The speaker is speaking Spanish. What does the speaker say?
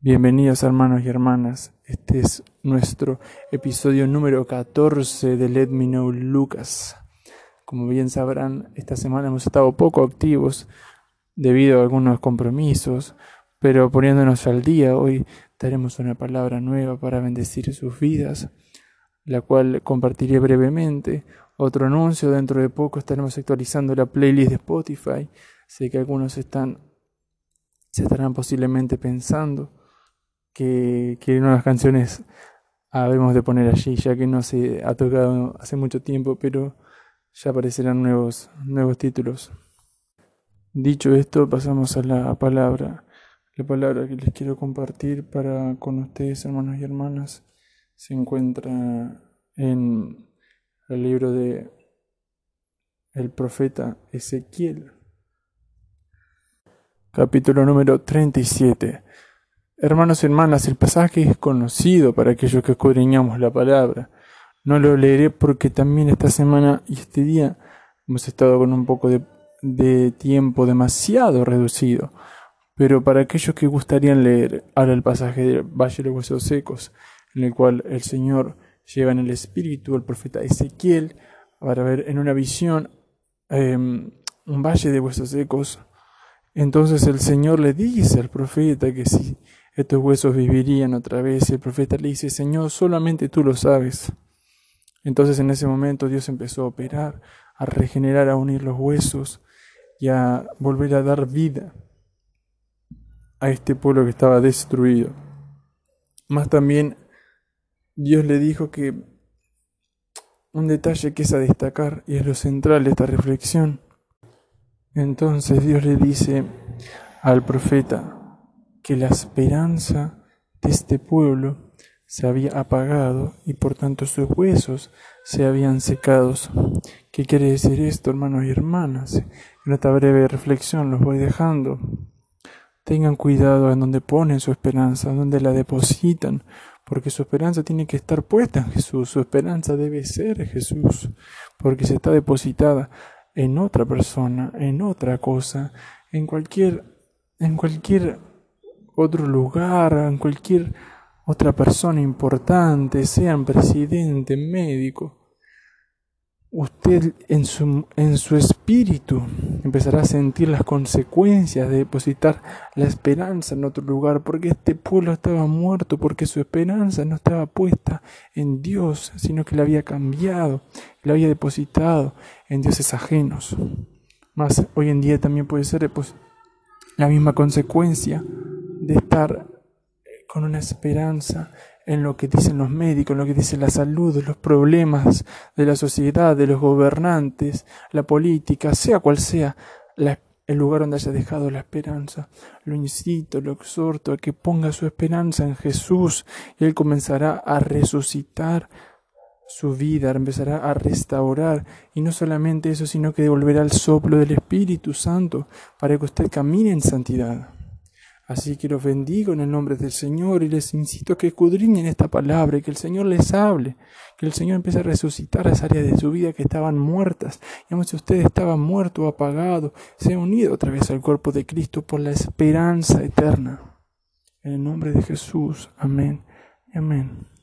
Bienvenidos hermanos y hermanas, este es nuestro episodio número 14 de Let Me Know Lucas. Como bien sabrán, esta semana hemos estado poco activos debido a algunos compromisos, pero poniéndonos al día, hoy daremos una palabra nueva para bendecir sus vidas, la cual compartiré brevemente. Otro anuncio, dentro de poco estaremos actualizando la playlist de Spotify. Sé que algunos están se estarán posiblemente pensando que, que nuevas canciones habemos de poner allí, ya que no se ha tocado hace mucho tiempo, pero ya aparecerán nuevos, nuevos títulos. Dicho esto, pasamos a la palabra. La palabra que les quiero compartir para con ustedes, hermanos y hermanas, se encuentra en el libro de el profeta Ezequiel, capítulo número 37. Hermanos y hermanas, el pasaje es conocido para aquellos que escudriñamos la palabra. No lo leeré porque también esta semana y este día hemos estado con un poco de, tiempo demasiado reducido. Pero para aquellos que gustarían leer ahora el pasaje del Valle de los Huesos Secos, en el cual el Señor lleva en el espíritu al profeta Ezequiel para ver en una visión em, un valle de huesos secos. Entonces el Señor le dice al profeta que si estos huesos vivirían otra vez. El profeta le dice, Señor, solamente tú lo sabes. Entonces en ese momento Dios empezó a operar, a regenerar, a unir los huesos y a volver a dar vida a este pueblo que estaba destruido. Más también Dios le dijo que un detalle que es a destacar y es lo central de esta reflexión. Entonces Dios le dice al profeta, que la esperanza de este pueblo se había apagado y por tanto sus huesos se habían secado. ¿Qué quiere decir esto, hermanos y hermanas? En esta breve reflexión los voy dejando. Tengan cuidado en donde ponen su esperanza, en donde la depositan, porque su esperanza tiene que estar puesta en Jesús, su esperanza debe ser Jesús, porque se está depositada en otra persona, en otra cosa, en cualquier en cualquier otro lugar, en cualquier otra persona importante, sean presidente, médico, usted en su, en su espíritu empezará a sentir las consecuencias de depositar la esperanza en otro lugar, porque este pueblo estaba muerto, porque su esperanza no estaba puesta en Dios, sino que la había cambiado, la había depositado en dioses ajenos. Más hoy en día también puede ser la misma consecuencia de estar con una esperanza en lo que dicen los médicos, en lo que dice la salud, los problemas de la sociedad, de los gobernantes, la política, sea cual sea el lugar donde haya dejado la esperanza. Lo incito, lo exhorto a que ponga su esperanza en Jesús y Él comenzará a resucitar su vida, empezará a restaurar y no solamente eso, sino que devolverá el soplo del Espíritu Santo para que usted camine en santidad. Así que los bendigo en el nombre del Señor y les incito a que escudriñen esta palabra y que el Señor les hable, que el Señor empiece a resucitar las áreas de su vida que estaban muertas. Y si usted estaba muerto o apagado, sea unido otra vez al cuerpo de Cristo por la esperanza eterna. En el nombre de Jesús. Amén amén.